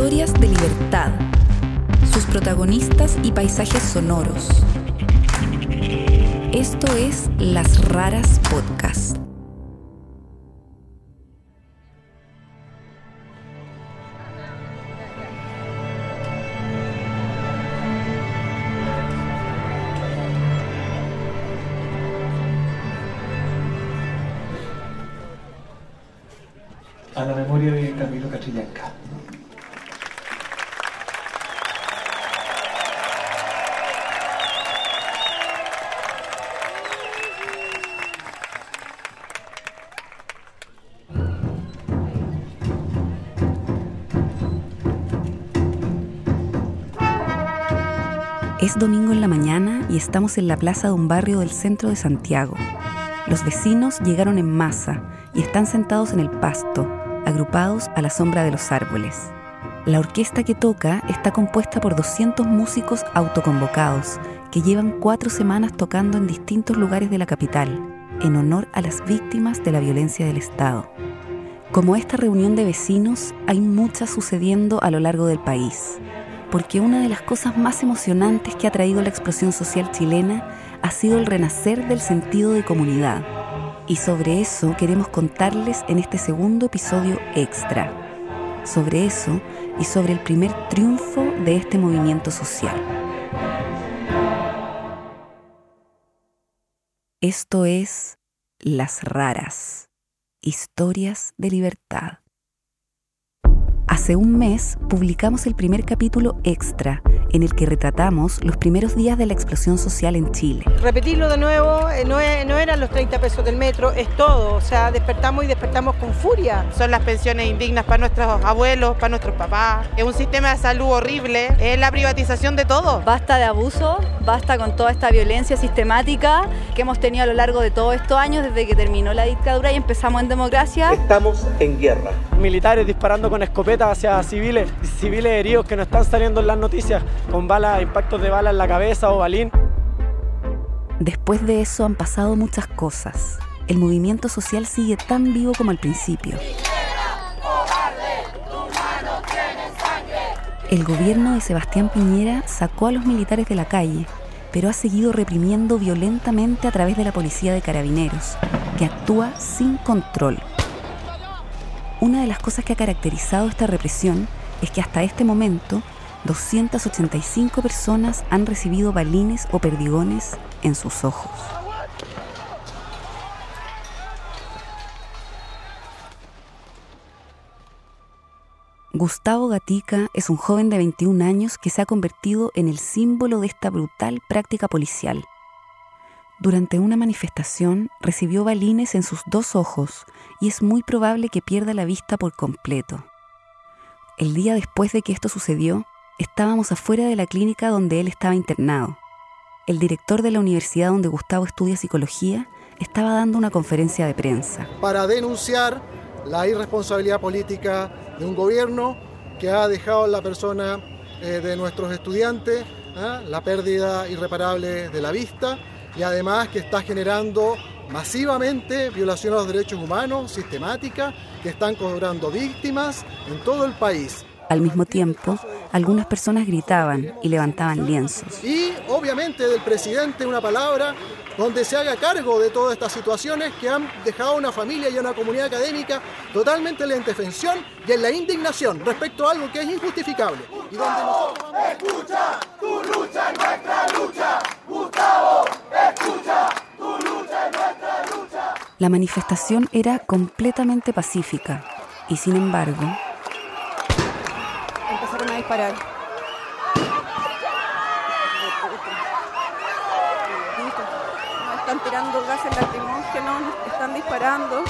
Historias de libertad. Sus protagonistas y paisajes sonoros. Esto es Las Raras Podcast. a la memoria de Camilo Catrillanca. Domingo en la mañana y estamos en la plaza de un barrio del centro de Santiago. Los vecinos llegaron en masa y están sentados en el pasto, agrupados a la sombra de los árboles. La orquesta que toca está compuesta por 200 músicos autoconvocados que llevan cuatro semanas tocando en distintos lugares de la capital, en honor a las víctimas de la violencia del Estado. Como esta reunión de vecinos, hay muchas sucediendo a lo largo del país, porque una de las cosas más emocionantes que ha traído la explosión social chilena ha sido el renacer del sentido de comunidad. Y sobre eso queremos contarles en este segundo episodio extra. Sobre eso y sobre el primer triunfo de este movimiento social. Esto es Las Raras, Historias de Libertad. Hace un mes publicamos el primer capítulo extra en el que retratamos los primeros días de la explosión social en Chile. Repetirlo de nuevo, eh, no, es- no eran los 30 pesos del metro, es todo. O sea, despertamos y despertamos con furia. Son las pensiones indignas para nuestros abuelos, para nuestros papás. Es un sistema de salud horrible. Es la privatización de todo. Basta de abuso, basta con toda esta violencia sistemática que hemos tenido a lo largo de todos estos años desde que terminó la dictadura y empezamos en democracia. Estamos en guerra. Militares disparando con escopetas hacia civiles, civiles heridos que no están saliendo en las noticias, con balas, impactos de bala en la cabeza o balín. Después de eso han pasado muchas cosas. El movimiento social sigue tan vivo como al principio. El gobierno de Sebastián Piñera sacó a los militares de la calle, pero ha seguido reprimiendo violentamente a través de la policía de carabineros, que actúa sin control. Una de las cosas que ha caracterizado esta represión es que hasta este momento 285 personas han recibido balines o perdigones en sus ojos. Gustavo Gatica es un joven de 21 años que se ha convertido en el símbolo de esta brutal práctica policial. Durante una manifestación recibió balines en sus dos ojos y es muy probable que pierda la vista por completo. El día después de que esto sucedió, estábamos afuera de la clínica donde él estaba internado. El director de la universidad donde Gustavo estudia psicología estaba dando una conferencia de prensa. para denunciar la irresponsabilidad política de un gobierno que ha dejado en la persona eh, de nuestros estudiantes ¿ah? la pérdida irreparable de la vista y además que está generando masivamente violaciones a los derechos humanos sistemáticas que están cobrando víctimas en todo el país. Al mismo tiempo, algunas personas gritaban y levantaban lienzos. Y obviamente del presidente una palabra donde se haga cargo de todas estas situaciones que han dejado a una familia y a una comunidad académica totalmente en la indefensión y en la indignación respecto a algo que es injustificable. Y donde nosotros vamos- La manifestación era completamente pacífica y sin embargo, Empezaron a disparar. Nos están tirando gases lacrimógenos, están disparando.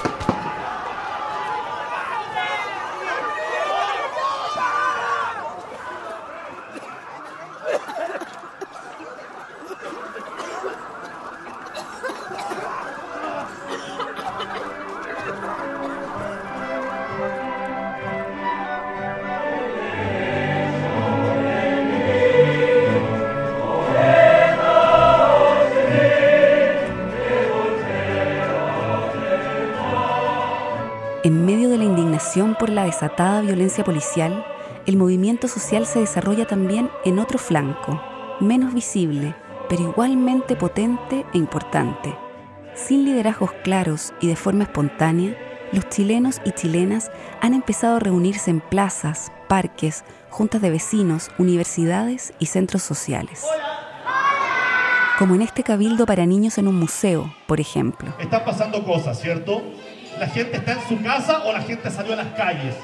La desatada violencia policial, el movimiento social se desarrolla también en otro flanco, menos visible, pero igualmente potente e importante. Sin liderazgos claros y de forma espontánea, los chilenos y chilenas han empezado a reunirse en plazas, parques, juntas de vecinos, universidades y centros sociales. Como en este cabildo para niños en un museo, por ejemplo. Están pasando cosas, ¿cierto? La gente está en su casa o la gente salió a las calles.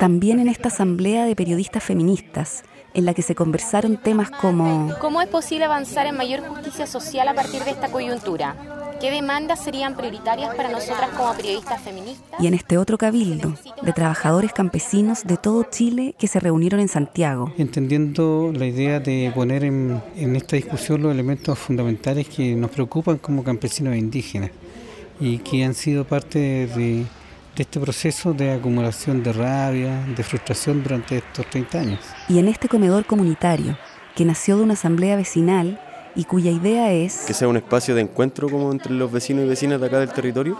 También en esta asamblea de periodistas feministas, en la que se conversaron temas como ¿Cómo es posible avanzar en mayor justicia social a partir de esta coyuntura? ¿Qué demandas serían prioritarias para nosotras como periodistas feministas? Y en este otro cabildo, de trabajadores campesinos de todo Chile que se reunieron en Santiago. Entendiendo la idea de poner en, en esta discusión los elementos fundamentales que nos preocupan como campesinos e indígenas y que han sido parte de, de este proceso de acumulación de rabia, de frustración durante estos 30 años. Y en este comedor comunitario, que nació de una asamblea vecinal y cuya idea es que sea un espacio de encuentro como entre los vecinos y vecinas de acá del territorio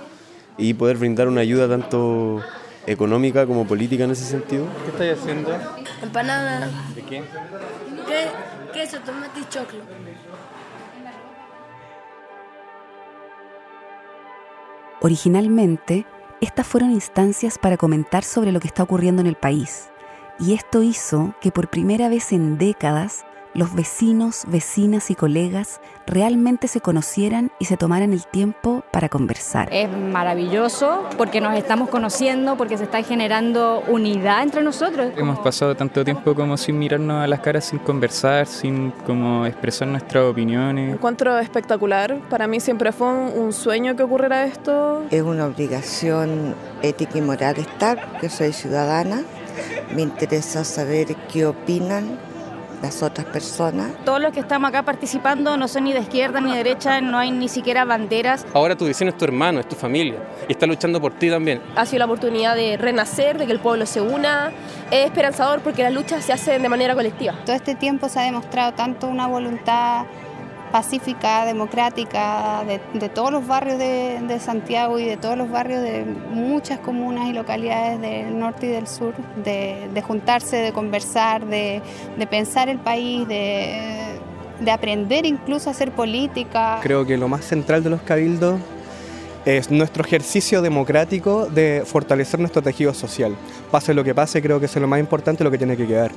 y poder brindar una ayuda tanto económica como política en ese sentido. ¿Qué estáis haciendo? Empanada. ¿De qué? ¿Qué? Queso, tomate y choclo. Originalmente, estas fueron instancias para comentar sobre lo que está ocurriendo en el país, y esto hizo que por primera vez en décadas los vecinos, vecinas y colegas realmente se conocieran y se tomaran el tiempo para conversar. Es maravilloso porque nos estamos conociendo, porque se está generando unidad entre nosotros. Hemos pasado tanto tiempo como sin mirarnos a las caras, sin conversar, sin como expresar nuestras opiniones. Encuentro espectacular, para mí siempre fue un sueño que ocurriera esto. Es una obligación ética y moral estar, que soy ciudadana, me interesa saber qué opinan las otras personas. Todos los que estamos acá participando no son ni de izquierda ni de derecha, no hay ni siquiera banderas. Ahora tu vecino es tu hermano, es tu familia y está luchando por ti también. Ha sido la oportunidad de renacer, de que el pueblo se una. Es esperanzador porque las luchas se hacen de manera colectiva. Todo este tiempo se ha demostrado tanto una voluntad pacífica, democrática, de, de todos los barrios de, de, Santiago y de todos los barrios de muchas comunas y localidades del norte y del sur, de, de juntarse, de conversar, de, pensar el país, de, aprender incluso a hacer política. Creo que lo más central de los cabildos es nuestro ejercicio democrático de fortalecer nuestro tejido social. Pase lo que pase, creo que es lo más importante, lo que tiene que quedar.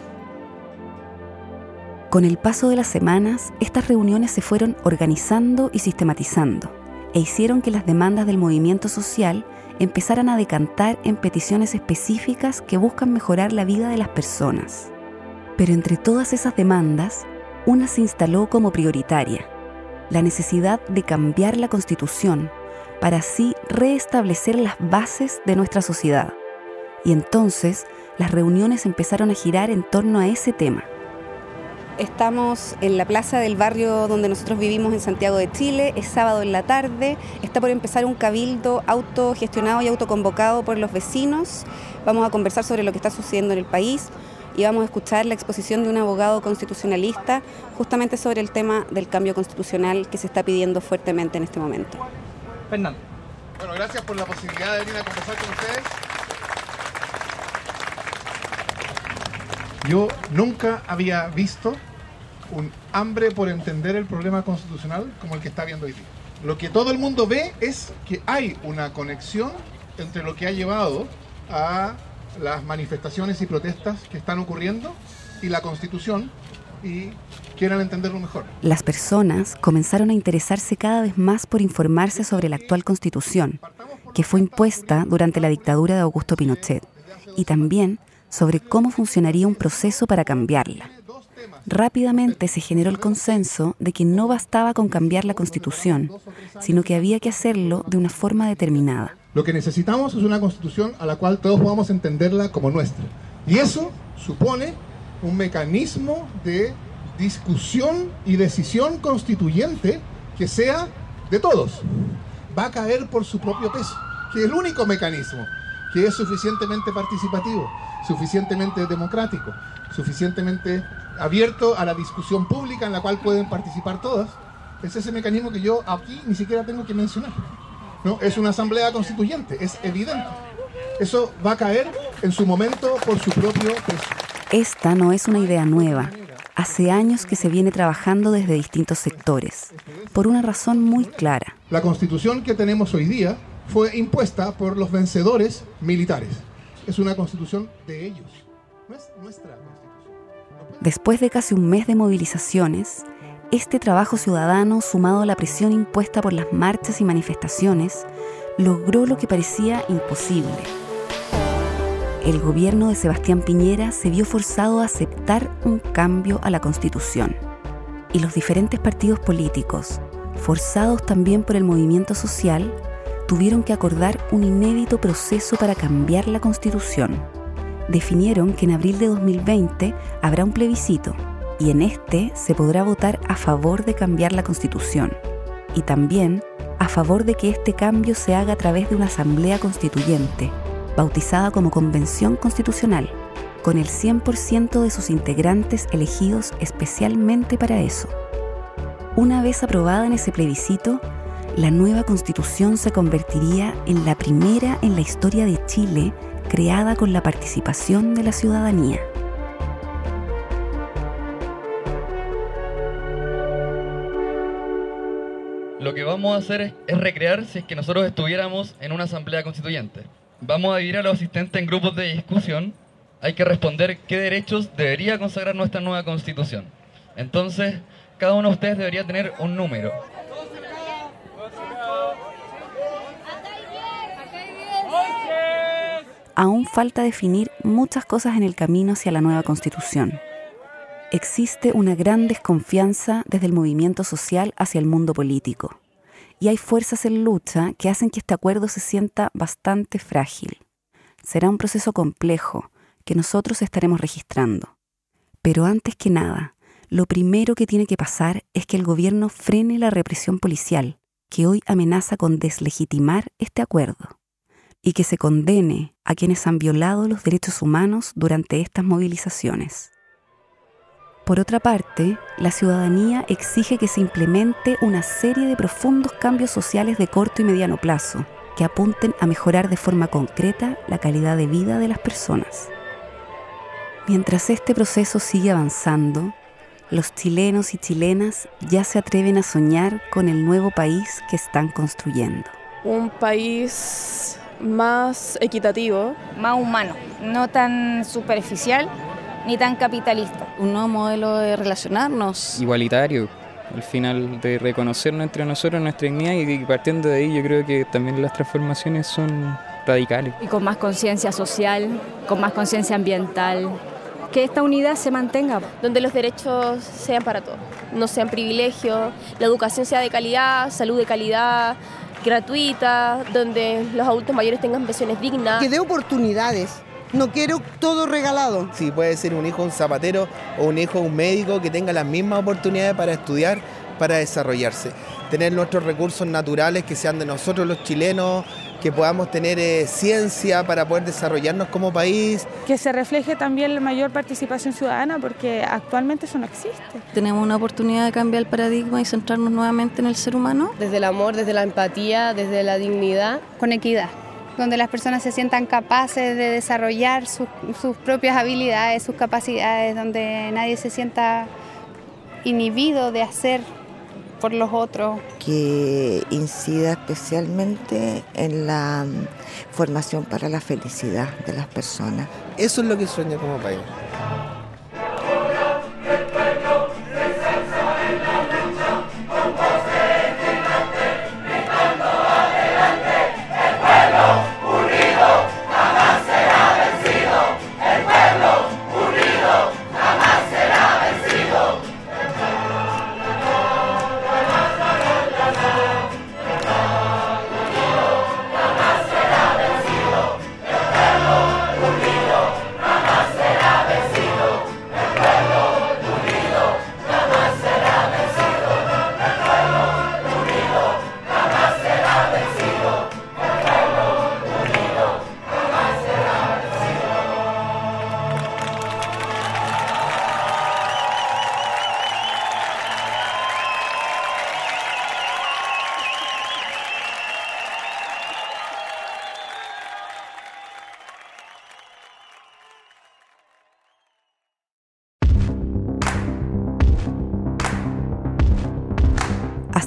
Con el paso de las semanas, estas reuniones se fueron organizando y sistematizando e hicieron que las demandas del movimiento social empezaran a decantar en peticiones específicas que buscan mejorar la vida de las personas. Pero entre todas esas demandas, una se instaló como prioritaria, la necesidad de cambiar la constitución para así reestablecer las bases de nuestra sociedad. Y entonces las reuniones empezaron a girar en torno a ese tema. Estamos en la plaza del barrio donde nosotros vivimos en Santiago de Chile. Es sábado en la tarde. Está por empezar un cabildo autogestionado y autoconvocado por los vecinos. Vamos a conversar sobre lo que está sucediendo en el país y vamos a escuchar la exposición de un abogado constitucionalista justamente sobre el tema del cambio constitucional que se está pidiendo fuertemente en este momento. Fernando. Bueno, gracias por la posibilidad de venir a conversar con ustedes. Yo nunca había visto un hambre por entender el problema constitucional como el que está viendo hoy. Lo que todo el mundo ve es que hay una conexión entre lo que ha llevado a las manifestaciones y protestas que están ocurriendo y la constitución y quieran entenderlo mejor. Las personas comenzaron a interesarse cada vez más por informarse sobre la actual constitución, que fue impuesta durante la dictadura de Augusto Pinochet, y también sobre cómo funcionaría un proceso para cambiarla. Rápidamente se generó el consenso de que no bastaba con cambiar la constitución, sino que había que hacerlo de una forma determinada. Lo que necesitamos es una constitución a la cual todos podamos entenderla como nuestra. Y eso supone un mecanismo de discusión y decisión constituyente que sea de todos. Va a caer por su propio peso, que es el único mecanismo que es suficientemente participativo, suficientemente democrático, suficientemente abierto a la discusión pública en la cual pueden participar todas, es ese mecanismo que yo aquí ni siquiera tengo que mencionar. ¿no? Es una asamblea constituyente, es evidente. Eso va a caer en su momento por su propio peso. Esta no es una idea nueva. Hace años que se viene trabajando desde distintos sectores, por una razón muy clara. La constitución que tenemos hoy día fue impuesta por los vencedores militares. Es una constitución de ellos, no es nuestra. Después de casi un mes de movilizaciones, este trabajo ciudadano, sumado a la presión impuesta por las marchas y manifestaciones, logró lo que parecía imposible. El gobierno de Sebastián Piñera se vio forzado a aceptar un cambio a la constitución. Y los diferentes partidos políticos, forzados también por el movimiento social, tuvieron que acordar un inédito proceso para cambiar la constitución. Definieron que en abril de 2020 habrá un plebiscito y en este se podrá votar a favor de cambiar la constitución y también a favor de que este cambio se haga a través de una asamblea constituyente, bautizada como Convención Constitucional, con el 100% de sus integrantes elegidos especialmente para eso. Una vez aprobada en ese plebiscito, la nueva constitución se convertiría en la primera en la historia de Chile creada con la participación de la ciudadanía. Lo que vamos a hacer es, recrear si es que nosotros estuviéramos en una asamblea constituyente. Vamos a dividir a los asistentes en grupos de discusión. Hay que responder qué derechos debería consagrar nuestra nueva constitución. Entonces, cada uno de ustedes debería tener un número. Aún falta definir muchas cosas en el camino hacia la nueva constitución. Existe una gran desconfianza desde el movimiento social hacia el mundo político, y hay fuerzas en lucha que hacen que este acuerdo se sienta bastante frágil. Será un proceso complejo que nosotros estaremos registrando. Pero antes que nada, lo primero que tiene que pasar es que el gobierno frene la represión policial, que hoy amenaza con deslegitimar este acuerdo y que se condene a quienes han violado los derechos humanos durante estas movilizaciones. Por otra parte, la ciudadanía exige que se implemente una serie de profundos cambios sociales de corto y mediano plazo que apunten a mejorar de forma concreta la calidad de vida de las personas. Mientras este proceso sigue avanzando, los chilenos y chilenas ya se atreven a soñar con el nuevo país que están construyendo. Un país más equitativo. Más humano, no tan superficial ni tan capitalista. Un nuevo modelo de relacionarnos. Igualitario, al final de reconocernos entre nosotros nuestra dignidad y partiendo de ahí yo creo que también las transformaciones son radicales. Y con más conciencia social, con más conciencia ambiental, que esta unidad se mantenga. Donde los derechos sean para todos, no sean privilegios, la educación sea de calidad, salud de calidad, gratuita, donde los adultos mayores tengan pensiones dignas. Que dé oportunidades. No quiero todo regalado. Si puede ser un hijo un zapatero o un hijo un médico que tenga las mismas oportunidades para estudiar, para desarrollarse. Tener nuestros recursos naturales que sean de nosotros los chilenos, que podamos tener eh, ciencia para poder desarrollarnos como país. Que se refleje también la mayor participación ciudadana, porque actualmente eso no existe. Tenemos una oportunidad de cambiar el paradigma y centrarnos nuevamente en el ser humano. Desde el amor, desde la empatía, desde la dignidad. Con equidad donde las personas se sientan capaces de desarrollar sus, sus propias habilidades, sus capacidades, donde nadie se sienta inhibido de hacer por los otros. Que incida especialmente en la mm, formación para la felicidad de las personas. Eso es lo que sueño como país.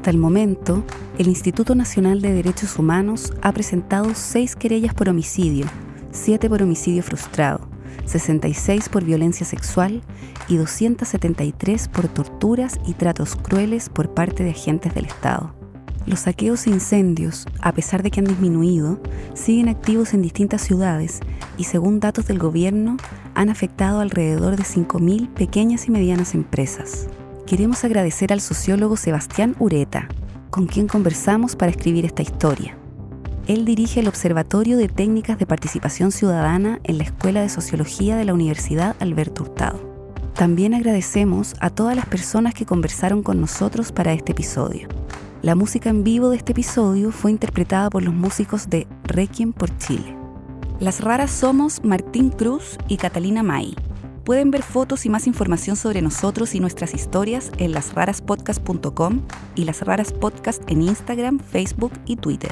Hasta el momento, el Instituto Nacional de Derechos Humanos ha presentado seis querellas por homicidio, siete por homicidio frustrado, 66 por violencia sexual y 273 por torturas y tratos crueles por parte de agentes del Estado. Los saqueos e incendios, a pesar de que han disminuido, siguen activos en distintas ciudades y según datos del gobierno han afectado alrededor de 5.000 pequeñas y medianas empresas. Queremos agradecer al sociólogo Sebastián Ureta, con quien conversamos para escribir esta historia. Él dirige el Observatorio de Técnicas de Participación Ciudadana en la Escuela de Sociología de la Universidad Alberto Hurtado. También agradecemos a todas las personas que conversaron con nosotros para este episodio. La música en vivo de este episodio fue interpretada por los músicos de Requiem por Chile. Las raras somos Martín Cruz y Catalina May. Pueden ver fotos y más información sobre nosotros y nuestras historias en lasraraspodcast.com y Las Raras Podcast en Instagram, Facebook y Twitter.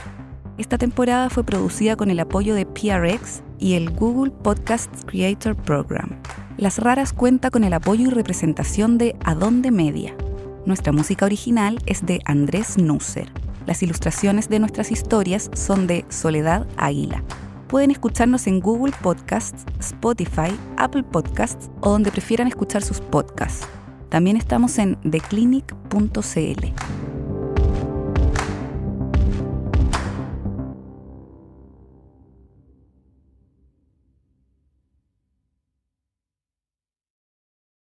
Esta temporada fue producida con el apoyo de PRX y el Google Podcast Creator Program. Las Raras cuenta con el apoyo y representación de Adonde Media. Nuestra música original es de Andrés Nusser. Las ilustraciones de nuestras historias son de Soledad Águila. Pueden escucharnos en Google Podcasts, Spotify, Apple Podcasts o donde prefieran escuchar sus podcasts. También estamos en theclinic.cl.